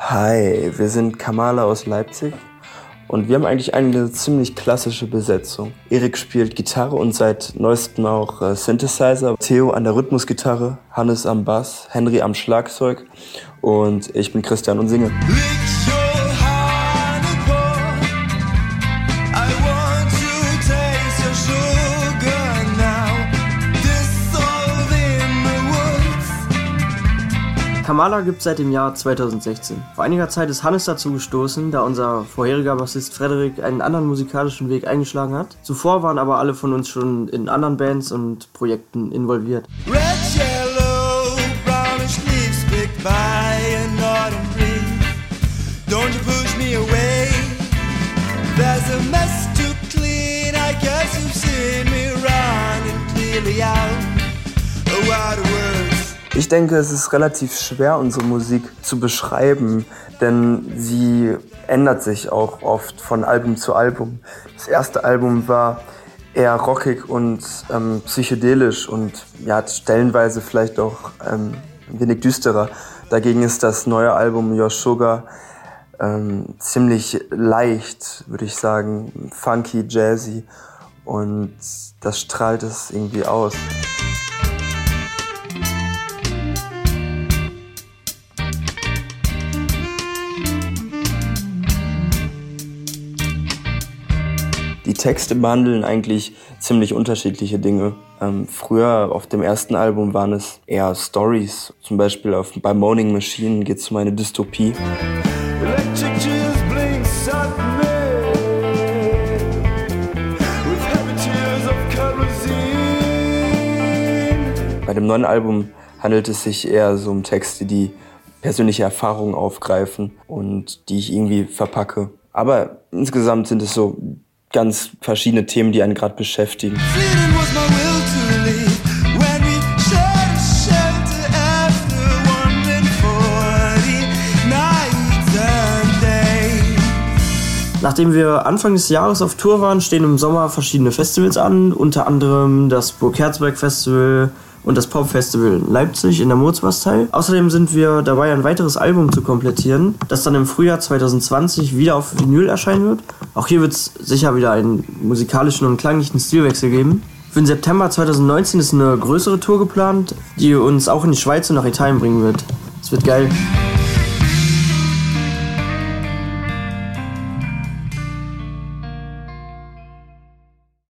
Hi, wir sind Kamala aus Leipzig und wir haben eigentlich eine ziemlich klassische Besetzung. Erik spielt Gitarre und seit neuestem auch äh, Synthesizer, Theo an der Rhythmusgitarre, Hannes am Bass, Henry am Schlagzeug und ich bin Christian und singe. Kamala gibt seit dem Jahr 2016. Vor einiger Zeit ist Hannes dazu gestoßen, da unser vorheriger Bassist Frederik einen anderen musikalischen Weg eingeschlagen hat. Zuvor waren aber alle von uns schon in anderen Bands und Projekten involviert. Red, yellow, brownish leaves pick by an autumn breeze. Don't you push me away. There's a mess to clean. I guess you've seen me running clearly out. A wider world. Ich denke, es ist relativ schwer, unsere Musik zu beschreiben, denn sie ändert sich auch oft von Album zu Album. Das erste Album war eher rockig und ähm, psychedelisch und ja, stellenweise vielleicht auch ähm, ein wenig düsterer. Dagegen ist das neue Album Your Sugar ähm, ziemlich leicht, würde ich sagen, funky, jazzy und das strahlt es irgendwie aus. Die Texte behandeln eigentlich ziemlich unterschiedliche Dinge. Ähm, früher auf dem ersten Album waren es eher Stories. Zum Beispiel auf, bei Moaning Machine geht es um eine Dystopie. Bei dem neuen Album handelt es sich eher so um Texte, die persönliche Erfahrungen aufgreifen und die ich irgendwie verpacke. Aber insgesamt sind es so ganz verschiedene Themen, die einen gerade beschäftigen. Nachdem wir Anfang des Jahres auf Tour waren, stehen im Sommer verschiedene Festivals an, unter anderem das Burg Herzberg Festival, und das Pop-Festival in Leipzig in der Mozbastei. Außerdem sind wir dabei, ein weiteres Album zu komplettieren, das dann im Frühjahr 2020 wieder auf Vinyl erscheinen wird. Auch hier wird es sicher wieder einen musikalischen und klanglichen Stilwechsel geben. Für den September 2019 ist eine größere Tour geplant, die uns auch in die Schweiz und nach Italien bringen wird. Es wird geil.